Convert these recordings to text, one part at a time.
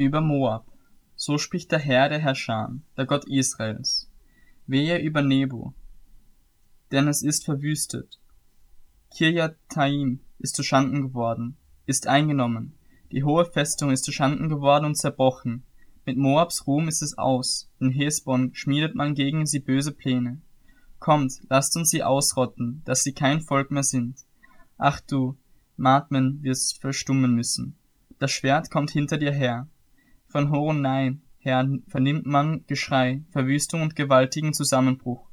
über Moab. So spricht der Herr der Herrscher, der Gott Israels. Wehe über Nebo, denn es ist verwüstet. Kirjataim ist zu Schanden geworden, ist eingenommen. Die hohe Festung ist zu Schanden geworden und zerbrochen. Mit Moabs Ruhm ist es aus. In Hesbon schmiedet man gegen sie böse Pläne. Kommt, lasst uns sie ausrotten, dass sie kein Volk mehr sind. Ach du, Matmen wirst verstummen müssen. Das Schwert kommt hinter dir her. Von Horonaim her vernimmt man Geschrei, Verwüstung und gewaltigen Zusammenbruch.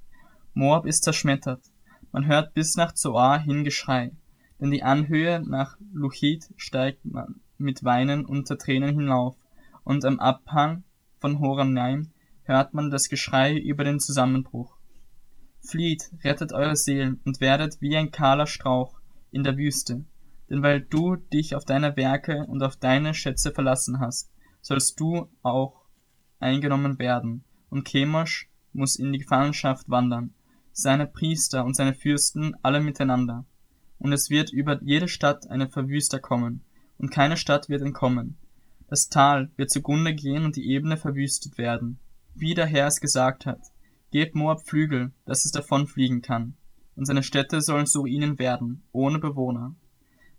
Moab ist zerschmettert. Man hört bis nach Zoar hin Geschrei, denn die Anhöhe nach Luchit steigt man mit Weinen unter Tränen hinauf, und am Abhang von Horonaim hört man das Geschrei über den Zusammenbruch. Flieht, rettet eure Seelen und werdet wie ein kahler Strauch in der Wüste, denn weil du dich auf deine Werke und auf deine Schätze verlassen hast, sollst du auch eingenommen werden, und Chemosh muss in die Gefangenschaft wandern, seine Priester und seine Fürsten alle miteinander. Und es wird über jede Stadt eine Verwüster kommen, und keine Stadt wird entkommen. Das Tal wird zugrunde gehen und die Ebene verwüstet werden. Wie der Herr es gesagt hat, gebt Moab Flügel, dass es davonfliegen kann, und seine Städte sollen zu ihnen werden, ohne Bewohner.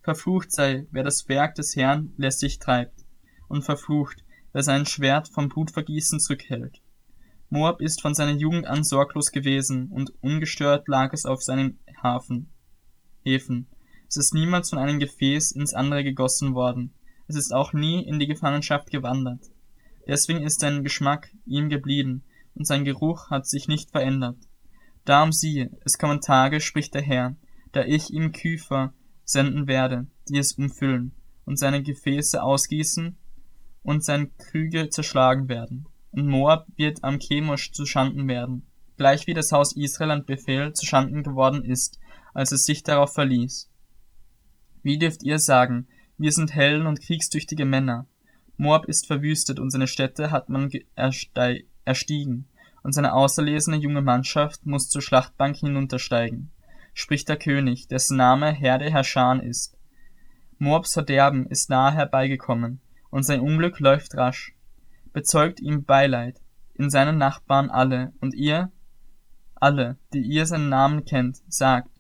Verflucht sei, wer das Werk des Herrn lässig treibt, und verflucht, wer sein Schwert vom Blutvergießen zurückhält. Moab ist von seiner Jugend an sorglos gewesen, und ungestört lag es auf seinen Hafen, Häfen. Es ist niemals von einem Gefäß ins andere gegossen worden. Es ist auch nie in die Gefangenschaft gewandert. Deswegen ist sein Geschmack ihm geblieben, und sein Geruch hat sich nicht verändert. Darum siehe, es kommen Tage, spricht der Herr, da ich ihm Küfer senden werde, die es umfüllen, und seine Gefäße ausgießen und seine Krüge zerschlagen werden und Moab wird am Chemosh zuschanden werden, gleich wie das Haus Israel an Befehl zuschanden geworden ist, als es sich darauf verließ. Wie dürft ihr sagen, wir sind Helden und kriegstüchtige Männer? Moab ist verwüstet und seine Städte hat man erstiegen, und seine auserlesene junge Mannschaft muss zur Schlachtbank hinuntersteigen, spricht der König, dessen Name Herr der Herrscher ist. Moabs Verderben ist nahe herbeigekommen, und sein Unglück läuft rasch bezeugt ihm Beileid, in seinen Nachbarn alle, und ihr, alle, die ihr seinen Namen kennt, sagt,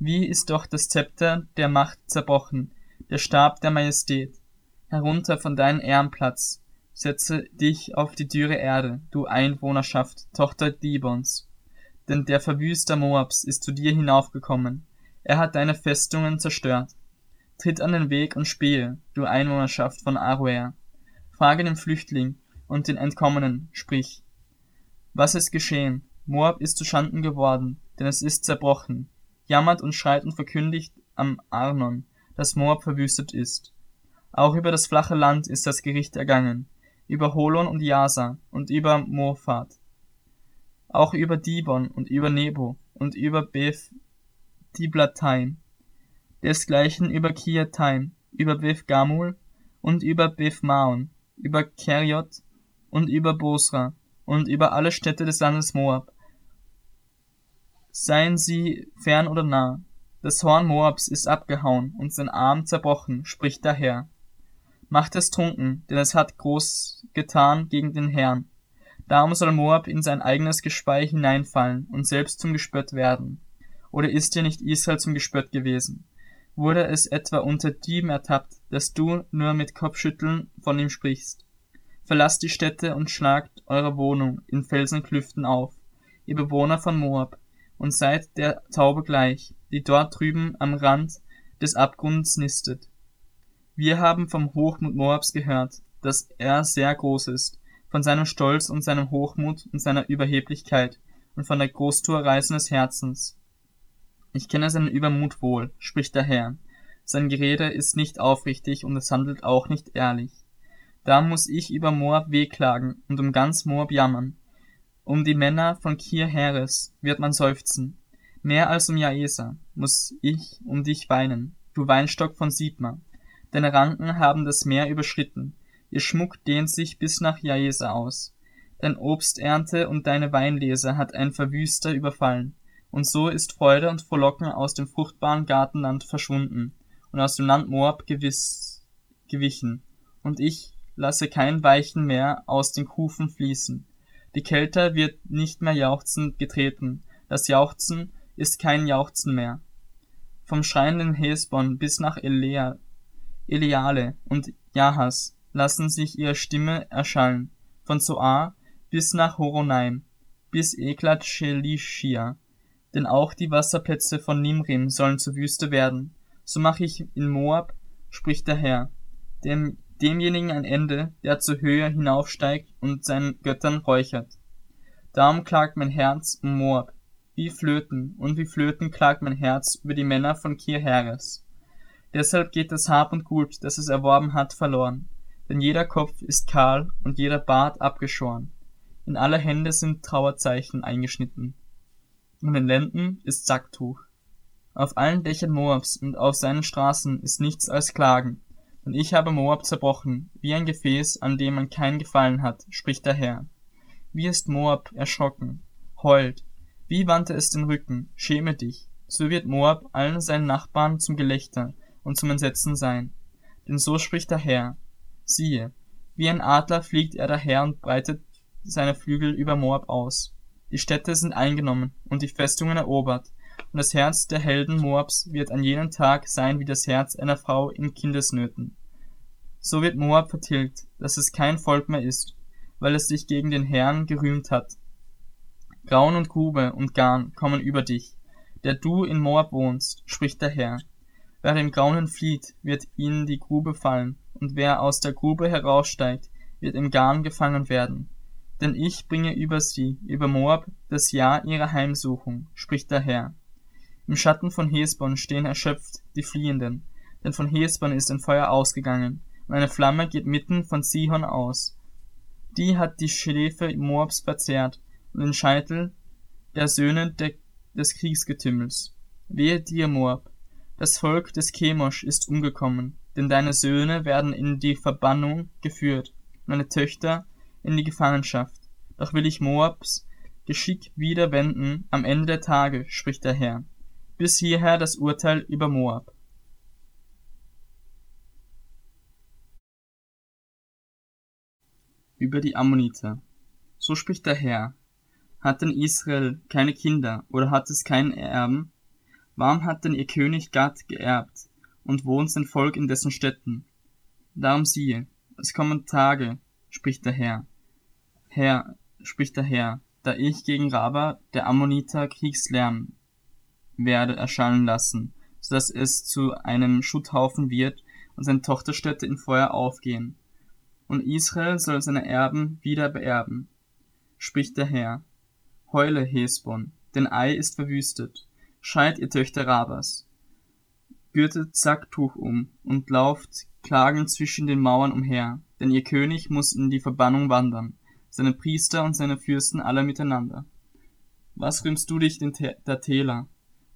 wie ist doch das Zepter der Macht zerbrochen, der Stab der Majestät. Herunter von deinem Ehrenplatz, setze dich auf die dürre Erde, du Einwohnerschaft, Tochter Dibons. Denn der Verwüster Moabs ist zu dir hinaufgekommen, er hat deine Festungen zerstört. Tritt an den Weg und spähe, du Einwohnerschaft von Aroer. Frage den Flüchtling, und den Entkommenen, sprich, was ist geschehen? Moab ist zu Schanden geworden, denn es ist zerbrochen. Jammert und schreit und verkündigt am Arnon, dass Moab verwüstet ist. Auch über das flache Land ist das Gericht ergangen, über Holon und Jasa und über Morphat. Auch über Dibon und über Nebo und über Beth Diblataim, desgleichen über Kiataim, über Beth Gamul und über Beth Maon, über Keriot und über Bosra und über alle Städte des Landes Moab. Seien sie fern oder nah, das Horn Moabs ist abgehauen und sein Arm zerbrochen, spricht der Herr. Macht es trunken, denn es hat groß getan gegen den Herrn. Darum soll Moab in sein eigenes Gespei hineinfallen und selbst zum Gespött werden. Oder ist dir nicht Israel zum Gespött gewesen? Wurde es etwa unter Dieben ertappt, dass du nur mit Kopfschütteln von ihm sprichst? Verlasst die Städte und schlagt eure Wohnung in Felsenklüften auf, ihr Bewohner von Moab, und seid der Taube gleich, die dort drüben am Rand des Abgrunds nistet. Wir haben vom Hochmut Moabs gehört, dass er sehr groß ist, von seinem Stolz und seinem Hochmut und seiner Überheblichkeit und von der Großtuerei seines Herzens. Ich kenne seinen Übermut wohl, spricht der Herr. Sein Gerede ist nicht aufrichtig und es handelt auch nicht ehrlich. Da muss ich über Moab wehklagen und um ganz Moab jammern. Um die Männer von Kir Heres wird man seufzen. Mehr als um Jaesa muss ich um dich weinen, du Weinstock von Sibma. Deine Ranken haben das Meer überschritten. Ihr Schmuck dehnt sich bis nach Jaesa aus. Dein Obsternte und deine Weinlese hat ein Verwüster überfallen. Und so ist Freude und Frohlocken aus dem fruchtbaren Gartenland verschwunden und aus dem Land Moab gewiss gewichen. Und ich lasse kein Weichen mehr aus den Kufen fließen. Die Kälte wird nicht mehr jauchzend getreten, das Jauchzen ist kein Jauchzen mehr. Vom schreienden Hesbon bis nach Elea, Eleale und Jahas lassen sich ihre Stimme erschallen, von Zoar bis nach Horonaim, bis Eklat Shelishia, denn auch die Wasserplätze von Nimrim sollen zur Wüste werden. So mache ich in Moab, spricht der Herr, dem, demjenigen ein Ende, der zur Höhe hinaufsteigt und seinen Göttern räuchert. Darum klagt mein Herz um Moab, wie Flöten, und wie Flöten klagt mein Herz über die Männer von Kirheres. Deshalb geht das Hab und Gut, das es erworben hat, verloren, denn jeder Kopf ist kahl und jeder Bart abgeschoren. In alle Hände sind Trauerzeichen eingeschnitten. In den Lenden ist Sacktuch. Auf allen Dächern Moabs und auf seinen Straßen ist nichts als Klagen, und ich habe Moab zerbrochen, wie ein Gefäß, an dem man kein Gefallen hat, spricht der Herr. Wie ist Moab erschrocken, heult, wie wandte es den Rücken, schäme dich, so wird Moab allen seinen Nachbarn zum Gelächter und zum Entsetzen sein. Denn so spricht der Herr. Siehe, wie ein Adler fliegt er daher und breitet seine Flügel über Moab aus. Die Städte sind eingenommen und die Festungen erobert, und das Herz der Helden Moabs wird an jenem Tag sein wie das Herz einer Frau in Kindesnöten. So wird Moab vertilgt, dass es kein Volk mehr ist, weil es sich gegen den Herrn gerühmt hat. Grauen und Grube und Garn kommen über dich, der du in Moab wohnst, spricht der Herr. Wer dem Grauen flieht, wird ihnen die Grube fallen, und wer aus der Grube heraussteigt, wird im Garn gefangen werden. Denn ich bringe über sie, über Moab, das Jahr ihrer Heimsuchung, spricht der Herr. Im Schatten von Hesbon stehen erschöpft die Fliehenden, denn von Hesbon ist ein Feuer ausgegangen, und eine Flamme geht mitten von Sihon aus. Die hat die Schläfe Moabs verzehrt und den Scheitel der Söhne de des Kriegsgetümmels. Wehe dir, Moab! Das Volk des Chemosh ist umgekommen, denn deine Söhne werden in die Verbannung geführt und deine Töchter in die Gefangenschaft. Doch will ich Moabs Geschick wieder wenden am Ende der Tage, spricht der Herr. Bis hierher das Urteil über Moab. Über die Ammoniter. So spricht der Herr. Hat denn Israel keine Kinder oder hat es keinen Erben? Warum hat denn ihr König Gad geerbt und wohnt sein Volk in dessen Städten? Darum siehe, es kommen Tage, spricht der Herr. Herr, spricht der Herr, da ich gegen Raba, der Ammoniter, Kriegslärm werde erschallen lassen, so dass es zu einem Schutthaufen wird und seine Tochterstädte in Feuer aufgehen. Und Israel soll seine Erben wieder beerben, spricht der Herr. Heule, Hesbon, denn Ei ist verwüstet. Schreit, ihr Töchter Rabas. Gürtet Sacktuch um und lauft klagend zwischen den Mauern umher, denn ihr König muss in die Verbannung wandern, seine Priester und seine Fürsten alle miteinander. Was rühmst du dich den der Täler,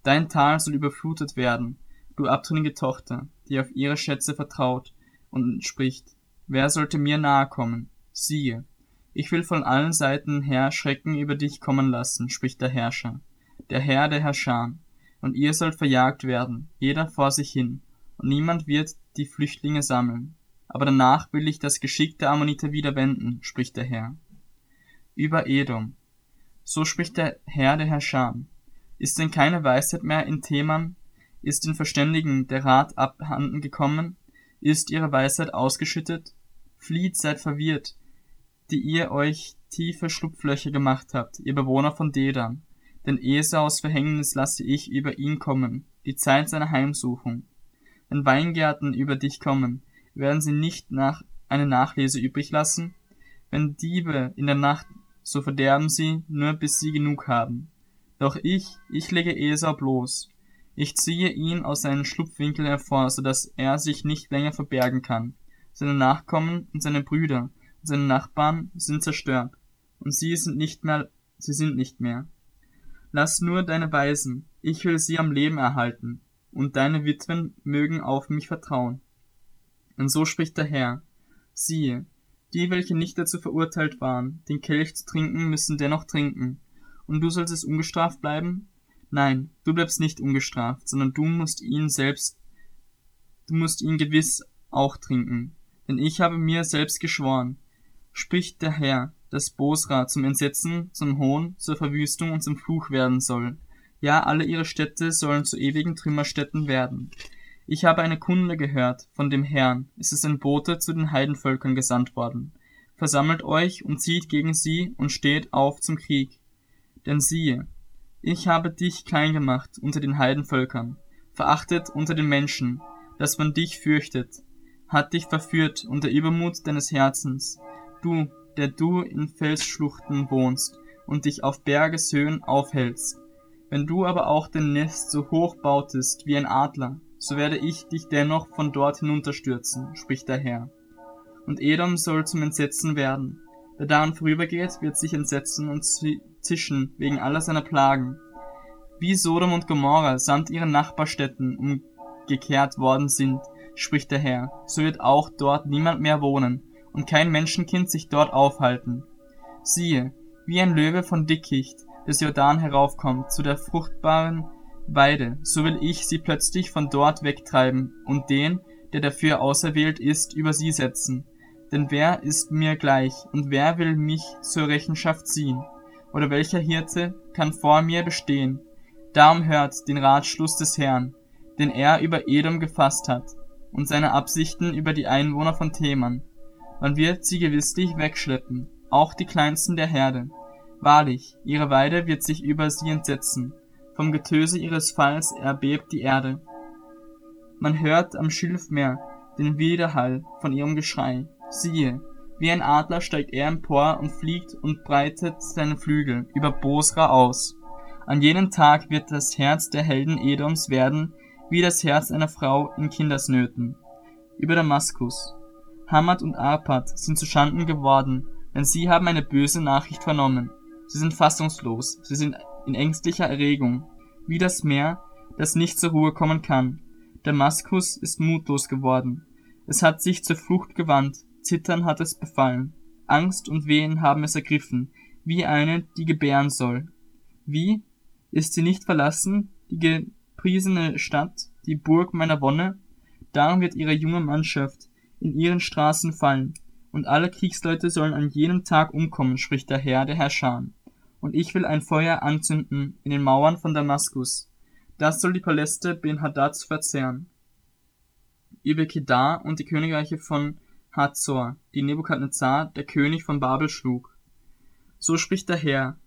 Dein Tal soll überflutet werden, du abtrünnige Tochter, die auf ihre Schätze vertraut und spricht, wer sollte mir nahe kommen? Siehe, ich will von allen Seiten her Schrecken über dich kommen lassen, spricht der Herrscher, der Herr der Herrscher, und ihr sollt verjagt werden, jeder vor sich hin, und niemand wird die Flüchtlinge sammeln. Aber danach will ich das Geschick der Ammoniter wieder wenden, spricht der Herr. Über Edom. So spricht der Herr der Herrscher, ist denn keine Weisheit mehr in Theman? Ist den Verständigen der Rat abhanden gekommen? Ist ihre Weisheit ausgeschüttet? Flieht, seid verwirrt, die ihr euch tiefe Schlupflöcher gemacht habt, ihr Bewohner von Dedan. Denn Esaus Verhängnis lasse ich über ihn kommen, die Zeit seiner Heimsuchung. Wenn Weingärten über dich kommen, werden sie nicht nach eine Nachlese übrig lassen? Wenn Diebe in der Nacht, so verderben sie, nur bis sie genug haben. Doch ich, ich lege Esau bloß. Ich ziehe ihn aus seinen Schlupfwinkeln hervor, so dass er sich nicht länger verbergen kann. Seine Nachkommen und seine Brüder und seine Nachbarn sind zerstört, und sie sind nicht mehr, sie sind nicht mehr. Lass nur deine Weisen, ich will sie am Leben erhalten, und deine Witwen mögen auf mich vertrauen. Und so spricht der Herr, siehe, die, welche nicht dazu verurteilt waren, den Kelch zu trinken, müssen dennoch trinken, und du sollst es ungestraft bleiben? Nein, du bleibst nicht ungestraft, sondern du musst ihn selbst, du musst ihn gewiss auch trinken, Denn ich habe mir selbst geschworen, spricht der Herr, dass Bosra zum Entsetzen, zum Hohn, zur Verwüstung und zum Fluch werden soll. Ja, alle ihre Städte sollen zu ewigen Trümmerstätten werden. Ich habe eine Kunde gehört von dem Herrn, es ist ein Bote zu den Heidenvölkern gesandt worden. Versammelt euch und zieht gegen sie und steht auf zum Krieg. Denn siehe, ich habe dich klein gemacht unter den Heidenvölkern, verachtet unter den Menschen, dass man dich fürchtet, hat dich verführt unter Übermut deines Herzens, du, der du in Felsschluchten wohnst und dich auf Bergeshöhen aufhältst. Wenn du aber auch dein Nest so hoch bautest wie ein Adler, so werde ich dich dennoch von dort hinunterstürzen, spricht der Herr. Und Edom soll zum Entsetzen werden. Wer daran vorübergeht, wird sich entsetzen und zischen wegen aller seiner Plagen. Wie Sodom und Gomorra samt ihren Nachbarstädten umgekehrt worden sind, spricht der Herr, so wird auch dort niemand mehr wohnen, und kein Menschenkind sich dort aufhalten. Siehe, wie ein Löwe von Dickicht des Jordan heraufkommt zu der fruchtbaren Weide, so will ich sie plötzlich von dort wegtreiben und den, der dafür auserwählt ist, über sie setzen. Denn wer ist mir gleich und wer will mich zur Rechenschaft ziehen? Oder welcher Hirte kann vor mir bestehen? Darum hört den Ratschluss des Herrn, den er über Edom gefasst hat, und seine Absichten über die Einwohner von Theman. Man wird sie gewisslich wegschleppen, auch die kleinsten der Herde. Wahrlich, ihre Weide wird sich über sie entsetzen, vom Getöse ihres Falls erbebt die Erde. Man hört am Schilfmeer den Widerhall von ihrem Geschrei. Siehe, wie ein Adler steigt er empor und fliegt und breitet seine Flügel über Bosra aus. An jenem Tag wird das Herz der Helden Edoms werden wie das Herz einer Frau in Kindesnöten. Über Damaskus. Hamad und Arpad sind zu Schanden geworden, denn sie haben eine böse Nachricht vernommen. Sie sind fassungslos, sie sind in ängstlicher Erregung, wie das Meer, das nicht zur Ruhe kommen kann. Damaskus ist mutlos geworden. Es hat sich zur Flucht gewandt, Zittern hat es befallen. Angst und Wehen haben es ergriffen, wie eine, die gebären soll. Wie? Ist sie nicht verlassen, die gepriesene Stadt, die Burg meiner Wonne? Darum wird ihre junge Mannschaft in ihren Straßen fallen, und alle Kriegsleute sollen an jenem Tag umkommen, spricht der Herr, der Herrscher und ich will ein Feuer anzünden in den Mauern von Damaskus. Das soll die Paläste Ben-Hadads verzehren. Über Kedar und die Königreiche von Hazor, die Nebukadnezar, der König von Babel, schlug. So spricht der Herr,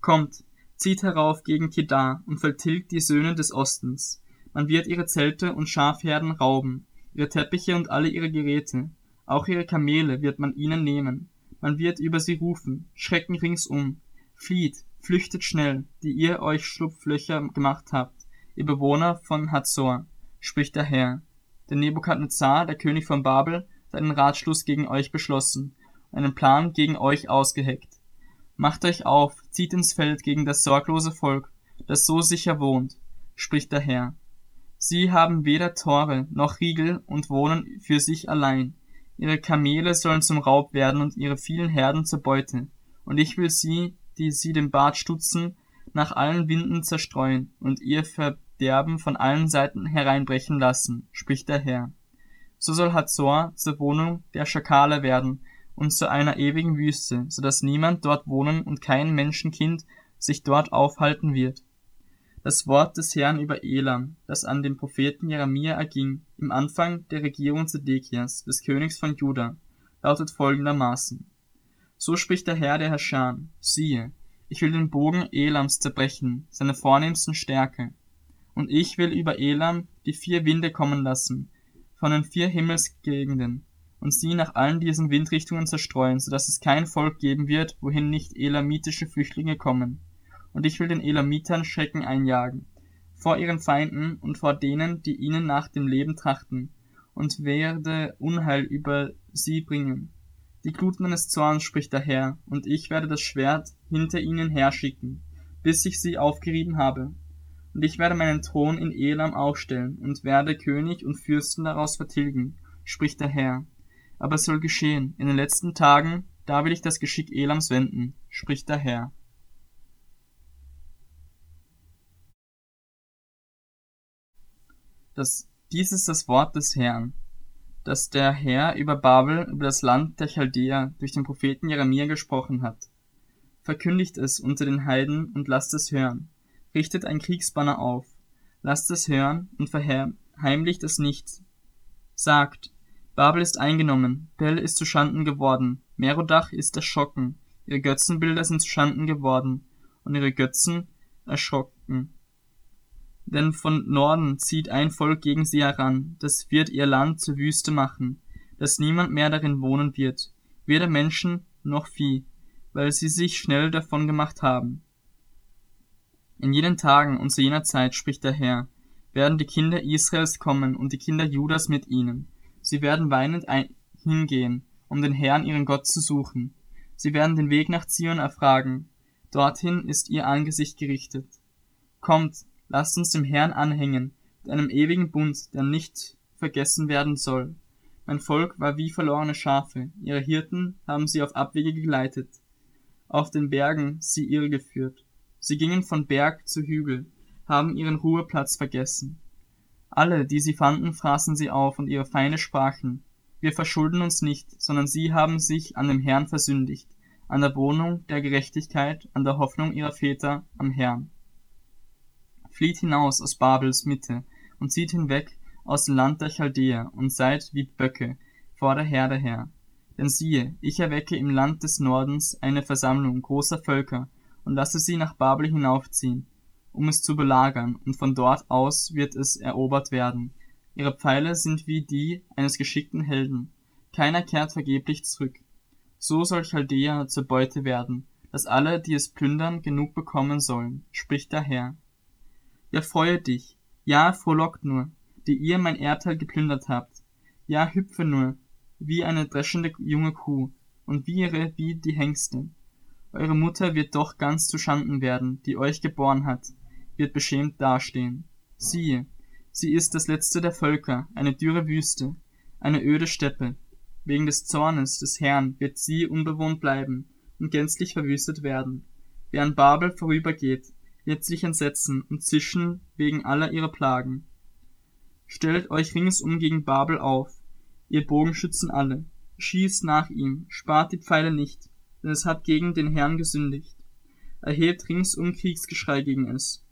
kommt, zieht herauf gegen Kedar und vertilgt die Söhne des Ostens. Man wird ihre Zelte und Schafherden rauben, ihre Teppiche und alle ihre Geräte, auch ihre Kamele wird man ihnen nehmen. Man wird über sie rufen, Schrecken ringsum, Flieht, flüchtet schnell, die ihr euch Schlupflöcher gemacht habt, ihr Bewohner von Hazor, spricht der Herr. Denn Nebukadnezar, der König von Babel, hat einen Ratschluss gegen euch beschlossen, einen Plan gegen euch ausgeheckt. Macht euch auf, zieht ins Feld gegen das sorglose Volk, das so sicher wohnt, spricht der Herr. Sie haben weder Tore noch Riegel und wohnen für sich allein. Ihre Kamele sollen zum Raub werden und ihre vielen Herden zur Beute. Und ich will sie die sie den Bart stutzen, nach allen Winden zerstreuen und ihr Verderben von allen Seiten hereinbrechen lassen, spricht der Herr. So soll Hazor zur Wohnung der Schakale werden und zu einer ewigen Wüste, so dass niemand dort wohnen und kein Menschenkind sich dort aufhalten wird. Das Wort des Herrn über Elam, das an den Propheten Jeremia erging, im Anfang der Regierung Zedekias, des Königs von Juda, lautet folgendermaßen. So spricht der Herr der Herrscher, siehe, ich will den Bogen Elams zerbrechen, seine vornehmsten Stärke. Und ich will über Elam die vier Winde kommen lassen, von den vier Himmelsgegenden, und sie nach allen diesen Windrichtungen zerstreuen, so dass es kein Volk geben wird, wohin nicht elamitische Flüchtlinge kommen. Und ich will den Elamitern Schrecken einjagen, vor ihren Feinden und vor denen, die ihnen nach dem Leben trachten, und werde Unheil über sie bringen. Die Glut meines Zorns spricht der Herr, und ich werde das Schwert hinter ihnen herschicken, bis ich sie aufgerieben habe. Und ich werde meinen Thron in Elam aufstellen und werde König und Fürsten daraus vertilgen, spricht der Herr. Aber es soll geschehen, in den letzten Tagen, da will ich das Geschick Elams wenden, spricht der Herr. Das, dies ist das Wort des Herrn. Dass der Herr über Babel, über das Land der Chaldäer durch den Propheten Jeremia gesprochen hat. Verkündigt es unter den Heiden und lasst es hören. Richtet ein Kriegsbanner auf. Lasst es hören und verheimlicht es nicht. Sagt, Babel ist eingenommen, Bel ist zu Schanden geworden, Merodach ist erschrocken, ihre Götzenbilder sind zu Schanden geworden und ihre Götzen erschrocken. Denn von Norden zieht ein Volk gegen sie heran, das wird ihr Land zur Wüste machen, dass niemand mehr darin wohnen wird, weder Menschen noch Vieh, weil sie sich schnell davon gemacht haben. In jenen Tagen und zu jener Zeit, spricht der Herr, werden die Kinder Israels kommen und die Kinder Judas mit ihnen. Sie werden weinend hingehen, um den Herrn ihren Gott zu suchen. Sie werden den Weg nach Zion erfragen. Dorthin ist ihr Angesicht gerichtet. Kommt, lasst uns dem Herrn anhängen, mit einem ewigen Bund, der nicht vergessen werden soll. Mein Volk war wie verlorene Schafe, ihre Hirten haben sie auf Abwege geleitet, auf den Bergen sie irregeführt. Sie gingen von Berg zu Hügel, haben ihren Ruheplatz vergessen. Alle, die sie fanden, fraßen sie auf, und ihre Feinde sprachen, wir verschulden uns nicht, sondern sie haben sich an dem Herrn versündigt, an der Wohnung der Gerechtigkeit, an der Hoffnung ihrer Väter am Herrn. Flieht hinaus aus Babels Mitte und zieht hinweg aus dem Land der Chaldäer und seid wie Böcke vor der Herde her. Denn siehe, ich erwecke im Land des Nordens eine Versammlung großer Völker und lasse sie nach Babel hinaufziehen, um es zu belagern, und von dort aus wird es erobert werden. Ihre Pfeile sind wie die eines geschickten Helden. Keiner kehrt vergeblich zurück. So soll Chaldea zur Beute werden, dass alle, die es plündern, genug bekommen sollen, spricht der Herr. Ja, freue dich, ja, frohlockt nur, die ihr mein Erdteil geplündert habt. Ja, hüpfe nur, wie eine dreschende junge Kuh, und wiehre wie die Hengste. Eure Mutter wird doch ganz zu Schanden werden, die euch geboren hat, wird beschämt dastehen. Siehe, sie ist das letzte der Völker, eine dürre Wüste, eine öde Steppe. Wegen des Zornes des Herrn wird sie unbewohnt bleiben und gänzlich verwüstet werden. Wer an Babel vorübergeht, wird sich entsetzen und zischen wegen aller ihrer Plagen. Stellt euch ringsum gegen Babel auf, ihr Bogenschützen alle, schießt nach ihm, spart die Pfeile nicht, denn es hat gegen den Herrn gesündigt. Erhebt ringsum Kriegsgeschrei gegen es.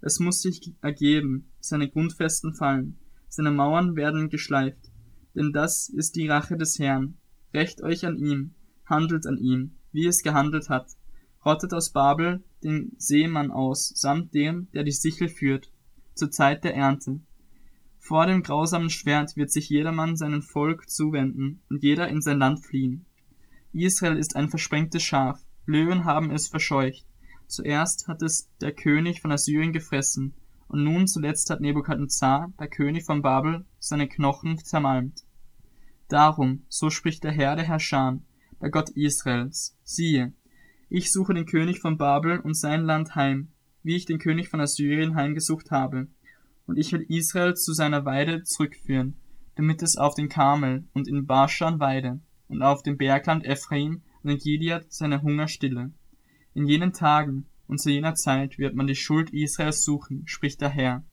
Es muss sich ergeben, seine Grundfesten fallen, seine Mauern werden geschleift, denn das ist die Rache des Herrn. Rächt euch an ihm, handelt an ihm, wie es gehandelt hat. Rottet aus Babel den Seemann aus, samt dem, der die Sichel führt, zur Zeit der Ernte. Vor dem grausamen Schwert wird sich jedermann seinem Volk zuwenden und jeder in sein Land fliehen. Israel ist ein versprengtes Schaf, Löwen haben es verscheucht. Zuerst hat es der König von Assyrien gefressen, und nun zuletzt hat Nebukadnezar, der König von Babel, seine Knochen zermalmt. Darum, so spricht der Herr der Herrscher, der Gott Israels, siehe, ich suche den König von Babel und sein Land heim, wie ich den König von Assyrien heimgesucht habe, und ich will Israel zu seiner Weide zurückführen, damit es auf den Karmel und in Baschan weide, und auf dem Bergland Ephraim und in Gilead seine Hunger stille. In jenen Tagen und zu jener Zeit wird man die Schuld Israels suchen, spricht der Herr.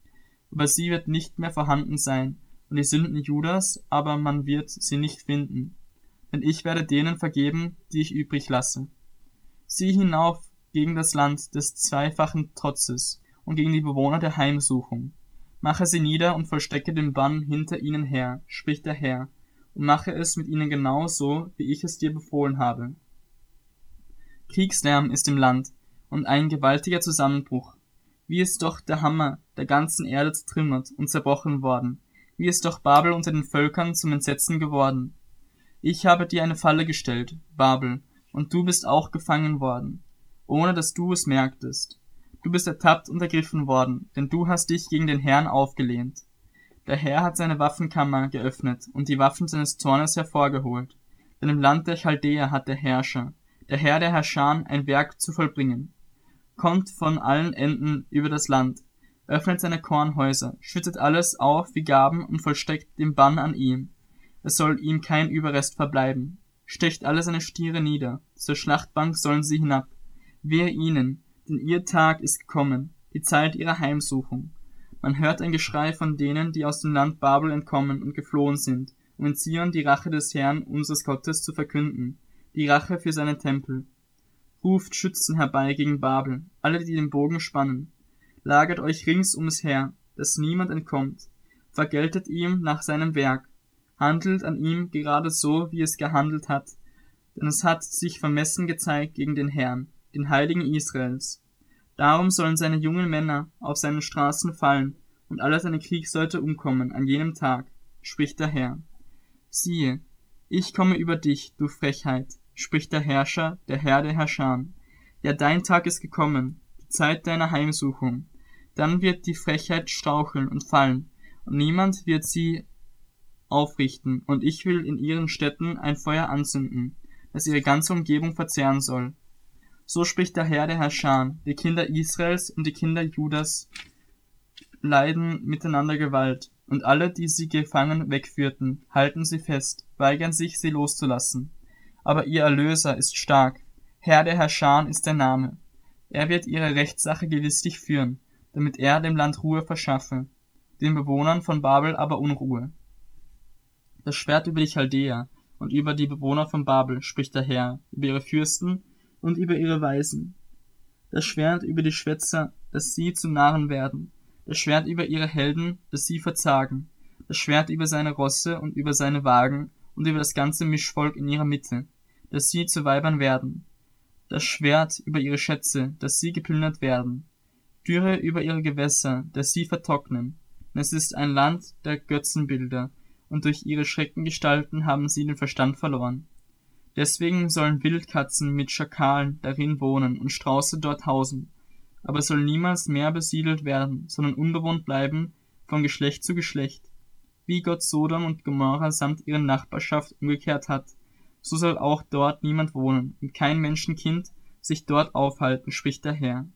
Aber sie wird nicht mehr vorhanden sein, und die Sünden Judas, aber man wird sie nicht finden. Denn ich werde denen vergeben, die ich übrig lasse. Sieh hinauf gegen das Land des zweifachen Trotzes und gegen die Bewohner der Heimsuchung. Mache sie nieder und vollstrecke den Bann hinter ihnen her, spricht der Herr, und mache es mit ihnen genau so, wie ich es dir befohlen habe. Kriegslärm ist im Land und ein gewaltiger Zusammenbruch. Wie ist doch der Hammer der ganzen Erde zertrümmert und zerbrochen worden. Wie ist doch Babel unter den Völkern zum Entsetzen geworden. Ich habe dir eine Falle gestellt, Babel, und du bist auch gefangen worden, ohne dass du es merktest. Du bist ertappt und ergriffen worden, denn du hast dich gegen den Herrn aufgelehnt. Der Herr hat seine Waffenkammer geöffnet und die Waffen seines Zornes hervorgeholt. Denn im Land der Chaldäer hat der Herrscher, der Herr der Herrscher, ein Werk zu vollbringen. Kommt von allen Enden über das Land, öffnet seine Kornhäuser, schüttet alles auf wie Gaben und vollstreckt den Bann an ihm. Es soll ihm kein Überrest verbleiben. Stecht alle seine Stiere nieder, zur Schlachtbank sollen sie hinab. Wehe ihnen, denn ihr Tag ist gekommen, die Zeit ihrer Heimsuchung. Man hört ein Geschrei von denen, die aus dem Land Babel entkommen und geflohen sind, um in Zion die Rache des Herrn unseres Gottes zu verkünden, die Rache für seinen Tempel. Ruft Schützen herbei gegen Babel, alle, die den Bogen spannen. Lagert euch rings ums Her, dass niemand entkommt. Vergeltet ihm nach seinem Werk. Handelt an ihm gerade so, wie es gehandelt hat. Denn es hat sich vermessen gezeigt gegen den Herrn, den Heiligen Israels. Darum sollen seine jungen Männer auf seinen Straßen fallen und alle seine Kriegsleute umkommen an jenem Tag, spricht der Herr. Siehe, ich komme über dich, du Frechheit, spricht der Herrscher, der Herr der Herrscher. Ja, dein Tag ist gekommen, die Zeit deiner Heimsuchung. Dann wird die Frechheit straucheln und fallen, und niemand wird sie aufrichten, und ich will in ihren Städten ein Feuer anzünden, das ihre ganze Umgebung verzehren soll. So spricht der Herr der Herrscher, die Kinder Israels und die Kinder Judas leiden miteinander Gewalt, und alle, die sie gefangen wegführten, halten sie fest, weigern sich, sie loszulassen. Aber ihr Erlöser ist stark, Herr der Herrscher ist der Name. Er wird ihre Rechtssache gewistig führen, damit er dem Land Ruhe verschaffe, den Bewohnern von Babel aber Unruhe. Das Schwert über die Chaldäer und über die Bewohner von Babel spricht der Herr, über ihre Fürsten und über ihre Weisen. Das Schwert über die Schwätzer, dass sie zu Narren werden, das Schwert über ihre Helden, dass sie verzagen, das Schwert über seine Rosse und über seine Wagen und über das ganze Mischvolk in ihrer Mitte, dass sie zu Weibern werden, das Schwert über ihre Schätze, dass sie geplündert werden, Dürre über ihre Gewässer, dass sie vertrocknen. Es ist ein Land der Götzenbilder, und durch ihre Schreckengestalten haben sie den Verstand verloren. Deswegen sollen Wildkatzen mit Schakalen darin wohnen und Strauße dort hausen, aber es soll niemals mehr besiedelt werden, sondern unbewohnt bleiben von Geschlecht zu Geschlecht. Wie Gott Sodom und Gomorra samt ihrer Nachbarschaft umgekehrt hat, so soll auch dort niemand wohnen und kein Menschenkind sich dort aufhalten, spricht der Herr.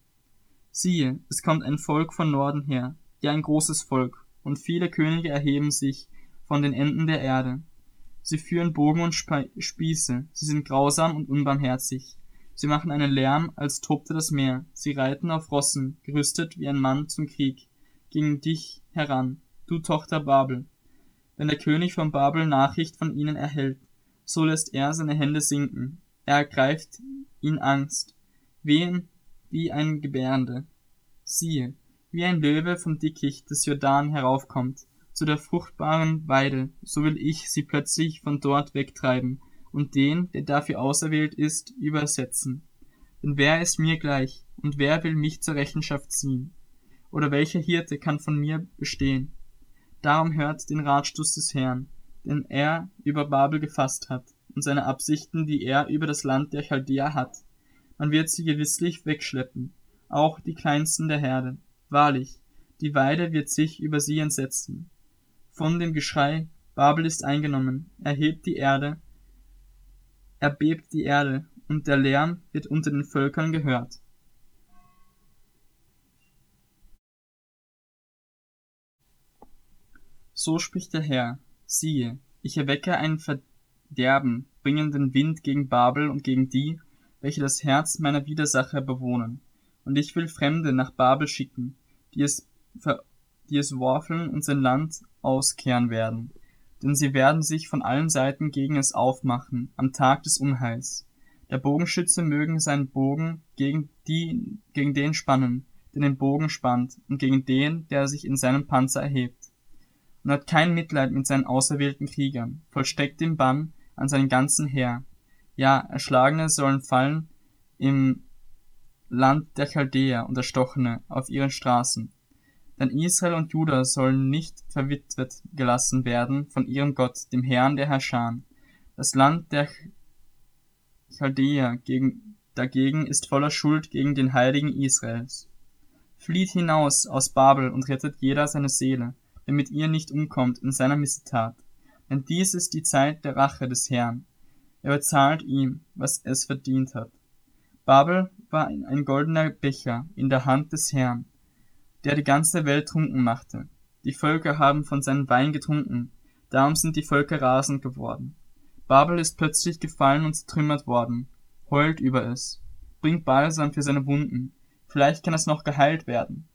Siehe, es kommt ein Volk von Norden her, ja ein großes Volk, und viele Könige erheben sich von den Enden der Erde. Sie führen Bogen und Spieße, sie sind grausam und unbarmherzig. Sie machen einen Lärm, als tobte das Meer. Sie reiten auf Rossen, gerüstet wie ein Mann zum Krieg, gegen dich heran, du Tochter Babel. Wenn der König von Babel Nachricht von ihnen erhält, so lässt er seine Hände sinken. Er ergreift ihn Angst, wehen wie ein Gebärende. Siehe, wie ein Löwe vom Dickicht des Jordan heraufkommt, zu der fruchtbaren Weide, so will ich sie plötzlich von dort wegtreiben und den, der dafür auserwählt ist, übersetzen. Denn wer ist mir gleich, und wer will mich zur Rechenschaft ziehen? Oder welcher Hirte kann von mir bestehen? Darum hört den Ratstoß des Herrn, den er über Babel gefasst hat, und seine Absichten, die er über das Land der Chaldea hat. Man wird sie gewisslich wegschleppen, auch die kleinsten der Herde. Wahrlich, die Weide wird sich über sie entsetzen von dem Geschrei, Babel ist eingenommen, erhebt die Erde, erbebt die Erde, und der Lärm wird unter den Völkern gehört. So spricht der Herr, siehe, ich erwecke einen Verderben bringenden Wind gegen Babel und gegen die, welche das Herz meiner Widersacher bewohnen, und ich will Fremde nach Babel schicken, die es, die es worfeln und sein Land auskehren werden, denn sie werden sich von allen Seiten gegen es aufmachen, am Tag des Unheils. Der Bogenschütze mögen seinen Bogen gegen, die, gegen den spannen, der den Bogen spannt, und gegen den, der sich in seinem Panzer erhebt. Und hat kein Mitleid mit seinen auserwählten Kriegern, vollstreckt den Bann an seinen ganzen Heer. Ja, Erschlagene sollen fallen im Land der Chaldäer und Erstochene auf ihren Straßen. Denn Israel und Juda sollen nicht verwitwet gelassen werden von ihrem Gott, dem Herrn der Herrscher. Das Land der Chaldäer gegen, dagegen ist voller Schuld gegen den Heiligen Israels. Flieht hinaus aus Babel und rettet jeder seine Seele, damit ihr nicht umkommt in seiner Missetat. Denn dies ist die Zeit der Rache des Herrn. Er bezahlt ihm, was es verdient hat. Babel war ein goldener Becher in der Hand des Herrn, der die ganze Welt trunken machte. Die Völker haben von seinem Wein getrunken, darum sind die Völker rasend geworden. Babel ist plötzlich gefallen und zertrümmert worden. Heult über es. Bringt Balsam für seine Wunden. Vielleicht kann es noch geheilt werden.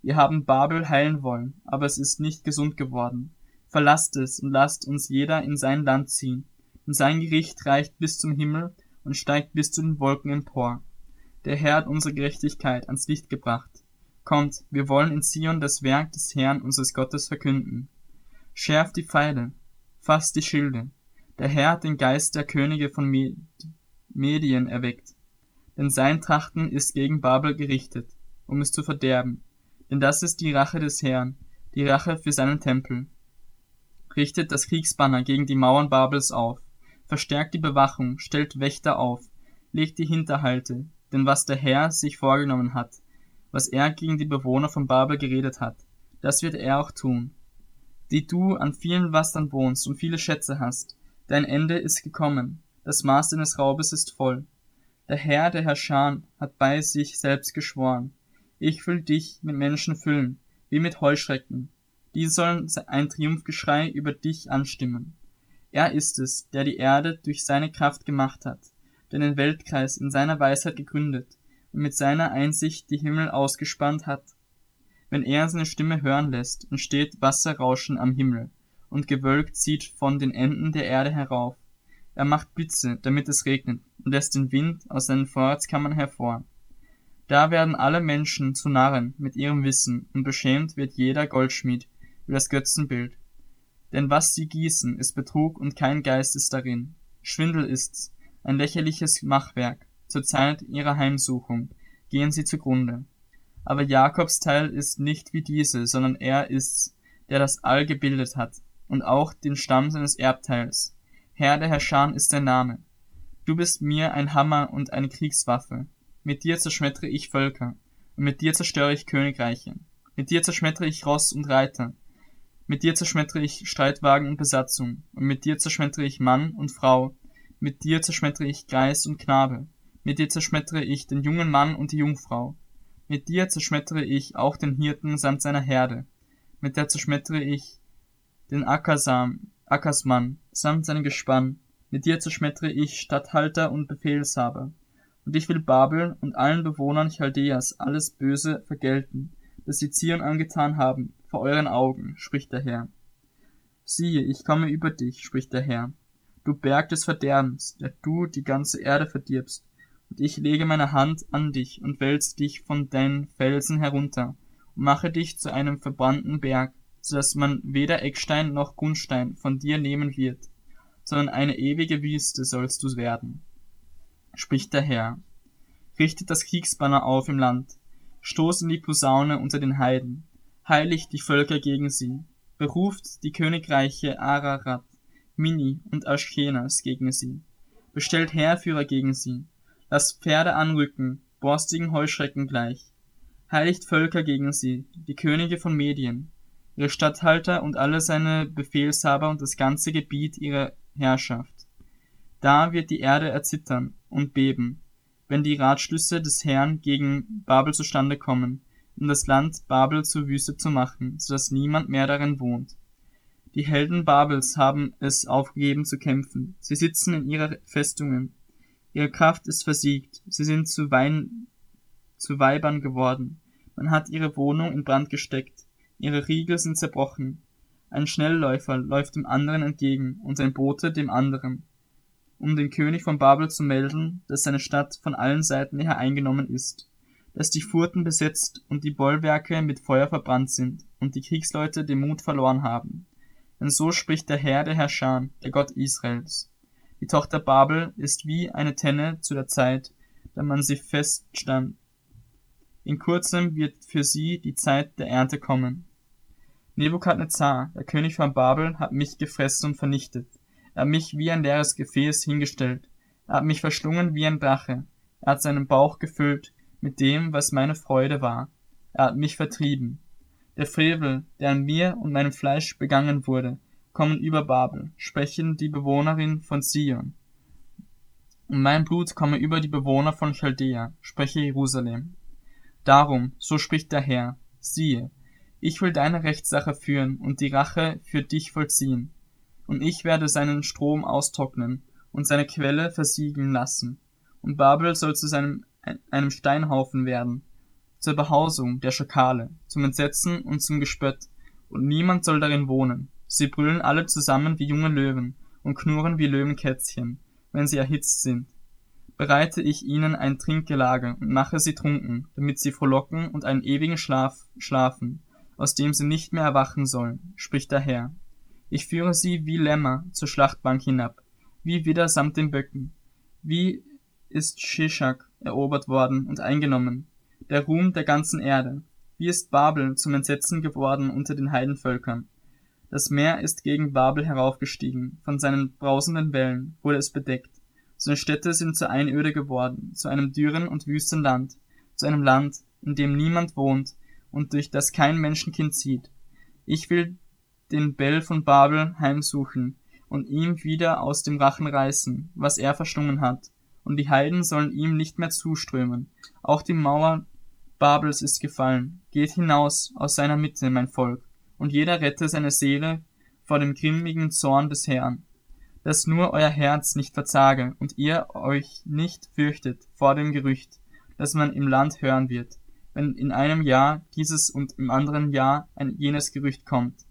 Wir haben Babel heilen wollen, aber es ist nicht gesund geworden. Verlasst es und lasst uns jeder in sein Land ziehen. Und sein Gericht reicht bis zum Himmel und steigt bis zu den Wolken empor. Der Herr hat unsere Gerechtigkeit ans Licht gebracht. Kommt, wir wollen in Zion das Werk des Herrn unseres Gottes verkünden. Schärft die Pfeile, fasst die Schilde. Der Herr hat den Geist der Könige von Medien erweckt. Denn sein Trachten ist gegen Babel gerichtet, um es zu verderben. Denn das ist die Rache des Herrn, die Rache für seinen Tempel. Richtet das Kriegsbanner gegen die Mauern Babels auf, verstärkt die Bewachung, stellt Wächter auf, legt die Hinterhalte, denn was der Herr sich vorgenommen hat, was er gegen die Bewohner von Babel geredet hat, das wird er auch tun. Die du an vielen Wassern wohnst und viele Schätze hast, dein Ende ist gekommen, das Maß deines Raubes ist voll. Der Herr, der Herr Schan, hat bei sich selbst geschworen, ich will dich mit Menschen füllen, wie mit Heuschrecken. Die sollen ein Triumphgeschrei über dich anstimmen. Er ist es, der die Erde durch seine Kraft gemacht hat, den Weltkreis in seiner Weisheit gegründet mit seiner Einsicht die Himmel ausgespannt hat. Wenn er seine Stimme hören lässt, entsteht Wasserrauschen am Himmel, und Gewölk zieht von den Enden der Erde herauf. Er macht Blitze, damit es regnet, und lässt den Wind aus seinen Vorratskammern hervor. Da werden alle Menschen zu Narren mit ihrem Wissen, und beschämt wird jeder Goldschmied über das Götzenbild. Denn was sie gießen, ist Betrug und kein Geist ist darin. Schwindel ist's, ein lächerliches Machwerk. Zur Zeit ihrer Heimsuchung gehen sie zugrunde. Aber Jakobs Teil ist nicht wie diese, sondern er ist's, der das All gebildet hat und auch den Stamm seines Erbteils. Herr der Herrscher ist dein Name. Du bist mir ein Hammer und eine Kriegswaffe. Mit dir zerschmettere ich Völker und mit dir zerstöre ich Königreiche. Mit dir zerschmettere ich Ross und Reiter mit dir zerschmettere ich Streitwagen und Besatzung, und mit dir zerschmettere ich Mann und Frau, mit dir zerschmettere ich Geist und Knabe, mit dir zerschmettere ich den jungen Mann und die Jungfrau, mit dir zerschmettere ich auch den Hirten samt seiner Herde, mit der zerschmettere ich den Ackersam, Ackersmann samt seinem Gespann, mit dir zerschmettere ich Statthalter und Befehlshaber, und ich will Babel und allen Bewohnern Chaldeas alles Böse vergelten, das sie Zion angetan haben, vor euren Augen, spricht der Herr. Siehe, ich komme über dich, spricht der Herr, du Berg des Verderbens, der du die ganze Erde verdirbst, und ich lege meine Hand an dich und wälze dich von deinen Felsen herunter und mache dich zu einem verbrannten Berg, so dass man weder Eckstein noch Grundstein von dir nehmen wird, sondern eine ewige Wüste sollst du werden. Spricht der Herr. Richtet das Kriegsbanner auf im Land, stoßen die Posaune unter den Heiden, heiligt die Völker gegen sie, beruft die Königreiche Ararat, Mini und Aschkenas gegen sie, bestellt Heerführer gegen sie, lasst Pferde anrücken, borstigen Heuschrecken gleich, heiligt Völker gegen sie, die Könige von Medien, ihre Statthalter und alle seine Befehlshaber und das ganze Gebiet ihrer Herrschaft. Da wird die Erde erzittern und beben, wenn die Ratschlüsse des Herrn gegen Babel zustande kommen, um das Land Babel zur Wüste zu machen, so dass niemand mehr darin wohnt. Die Helden Babels haben es aufgegeben zu kämpfen. Sie sitzen in ihrer Festungen. Ihre Kraft ist versiegt. Sie sind zu, Wein, zu Weibern geworden. Man hat ihre Wohnung in Brand gesteckt. Ihre Riegel sind zerbrochen. Ein Schnellläufer läuft dem anderen entgegen und ein Bote dem anderen, um den König von Babel zu melden, dass seine Stadt von allen Seiten her eingenommen ist dass die Furten besetzt und die Bollwerke mit Feuer verbrannt sind und die Kriegsleute den Mut verloren haben. Denn so spricht der Herr der Herrscher, der Gott Israels. Die Tochter Babel ist wie eine Tenne zu der Zeit, da man sie feststand. In kurzem wird für sie die Zeit der Ernte kommen. Nebukadnezar, der König von Babel, hat mich gefressen und vernichtet. Er hat mich wie ein leeres Gefäß hingestellt. Er hat mich verschlungen wie ein Drache. Er hat seinen Bauch gefüllt mit dem, was meine Freude war. Er hat mich vertrieben. Der Frevel, der an mir und meinem Fleisch begangen wurde, kommen über Babel, sprechen die Bewohnerin von Zion. Und mein Blut komme über die Bewohner von Chaldea, spreche Jerusalem. Darum, so spricht der Herr, siehe, ich will deine Rechtssache führen und die Rache für dich vollziehen. Und ich werde seinen Strom austrocknen und seine Quelle versiegen lassen. Und Babel soll zu seinem einem Steinhaufen werden, zur Behausung der Schakale, zum Entsetzen und zum Gespött, und niemand soll darin wohnen, Sie brüllen alle zusammen wie junge Löwen und knurren wie Löwenkätzchen, wenn sie erhitzt sind. Bereite ich ihnen ein Trinkgelage und mache sie trunken, damit sie frohlocken und einen ewigen Schlaf schlafen, aus dem sie nicht mehr erwachen sollen, spricht der Herr. Ich führe sie wie Lämmer zur Schlachtbank hinab, wie Widder samt den Böcken. Wie ist Shishak erobert worden und eingenommen, der Ruhm der ganzen Erde. Wie ist Babel zum Entsetzen geworden unter den Heidenvölkern. Das Meer ist gegen Babel heraufgestiegen, von seinen brausenden Wellen wurde es bedeckt. Seine Städte sind zur Einöde geworden, zu einem dürren und wüsten Land, zu einem Land, in dem niemand wohnt und durch das kein Menschenkind zieht. Ich will den Bell von Babel heimsuchen und ihm wieder aus dem Rachen reißen, was er verschlungen hat, und die Heiden sollen ihm nicht mehr zuströmen. Auch die Mauer Babels ist gefallen. Geht hinaus aus seiner Mitte, mein Volk, und jeder rette seine Seele vor dem grimmigen Zorn des Herrn. Dass nur euer Herz nicht verzage und ihr euch nicht fürchtet vor dem Gerücht, das man im Land hören wird, wenn in einem Jahr dieses und im anderen Jahr ein jenes Gerücht kommt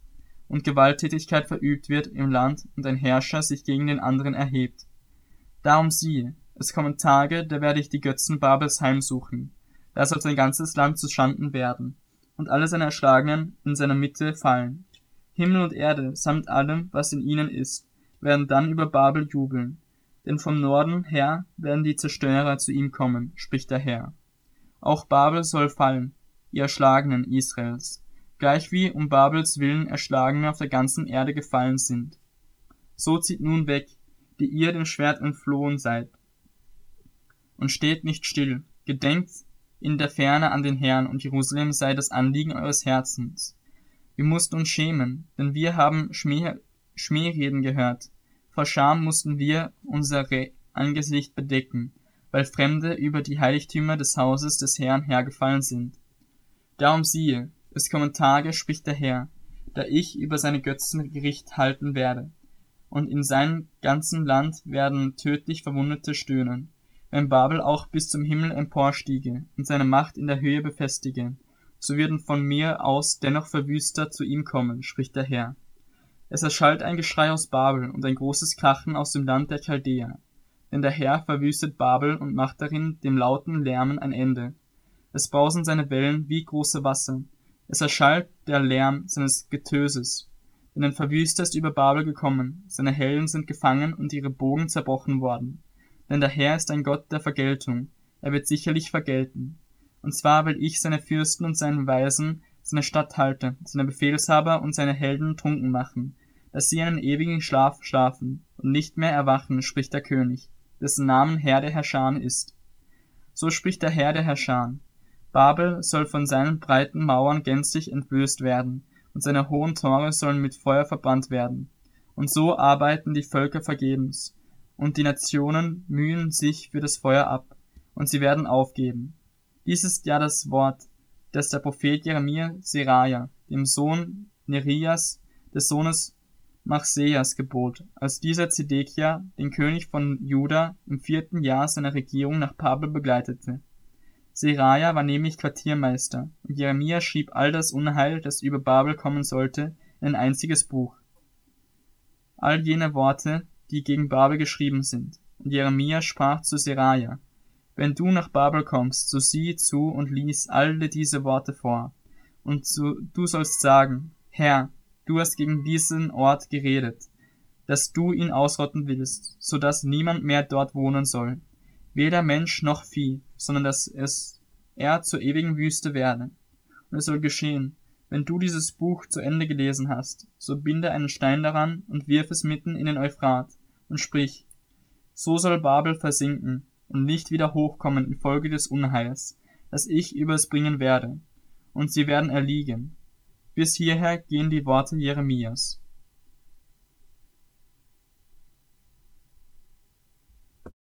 und Gewalttätigkeit verübt wird im Land und ein Herrscher sich gegen den anderen erhebt. Darum siehe, es kommen Tage, da werde ich die Götzen Babels heimsuchen. Da soll sein ganzes Land zu Schanden werden und alle seine Erschlagenen in seiner Mitte fallen. Himmel und Erde samt allem, was in ihnen ist, werden dann über Babel jubeln. Denn vom Norden her werden die Zerstörer zu ihm kommen, spricht der Herr. Auch Babel soll fallen, ihr Erschlagenen Israels, gleichwie um Babels willen Erschlagene auf der ganzen Erde gefallen sind. So zieht nun weg, die ihr dem Schwert entflohen seid, und steht nicht still, gedenkt in der Ferne an den Herrn, und Jerusalem sei das Anliegen eures Herzens. Wir mussten uns schämen, denn wir haben Schmäh Schmähreden gehört. Vor Scham mussten wir unser Angesicht bedecken, weil Fremde über die Heiligtümer des Hauses des Herrn hergefallen sind. Darum siehe, es kommen Tage, spricht der Herr, da ich über seine Götzen Gericht halten werde, und in seinem ganzen Land werden tödlich Verwundete stöhnen, wenn Babel auch bis zum Himmel emporstiege und seine Macht in der Höhe befestige, so würden von mir aus dennoch Verwüster zu ihm kommen, spricht der Herr. Es erschallt ein Geschrei aus Babel und ein großes Krachen aus dem Land der Chaldäer. Denn der Herr verwüstet Babel und macht darin dem lauten Lärmen ein Ende. Es brausen seine Wellen wie große Wasser. Es erschallt der Lärm seines Getöses. Denn ein Verwüster ist über Babel gekommen, seine Helden sind gefangen und ihre Bogen zerbrochen worden. Denn der Herr ist ein Gott der Vergeltung, er wird sicherlich vergelten. Und zwar will ich seine Fürsten und seinen Weisen, seine Statthalter, seine Befehlshaber und seine Helden trunken machen, dass sie einen ewigen Schlaf schlafen und nicht mehr erwachen, spricht der König, dessen Namen Herr der Herrscher ist. So spricht der Herr der Herrscher. Babel soll von seinen breiten Mauern gänzlich entblößt werden, und seine hohen Tore sollen mit Feuer verbrannt werden. Und so arbeiten die Völker vergebens, und die Nationen mühen sich für das Feuer ab, und sie werden aufgeben. Dies ist ja das Wort, das der Prophet Jeremia Seraja, dem Sohn Nerias, des Sohnes Machseas gebot, als dieser Zedekia, den König von Juda, im vierten Jahr seiner Regierung nach Babel begleitete. Seraja war nämlich Quartiermeister, und Jeremia schrieb all das Unheil, das über Babel kommen sollte, in ein einziges Buch. All jene Worte, die gegen Babel geschrieben sind. Und Jeremia sprach zu Seraja, wenn du nach Babel kommst, so sieh zu und lies alle diese Worte vor. Und so, du sollst sagen, Herr, Du hast gegen diesen Ort geredet, dass du ihn ausrotten willst, so dass niemand mehr dort wohnen soll, weder Mensch noch Vieh, sondern dass es er zur ewigen Wüste werde. Und es soll geschehen, wenn du dieses Buch zu Ende gelesen hast, so binde einen Stein daran und wirf es mitten in den Euphrat und sprich, so soll Babel versinken und nicht wieder hochkommen infolge des Unheils, das ich über es bringen werde, und sie werden erliegen, bis hierher gehen die Worte Jeremias.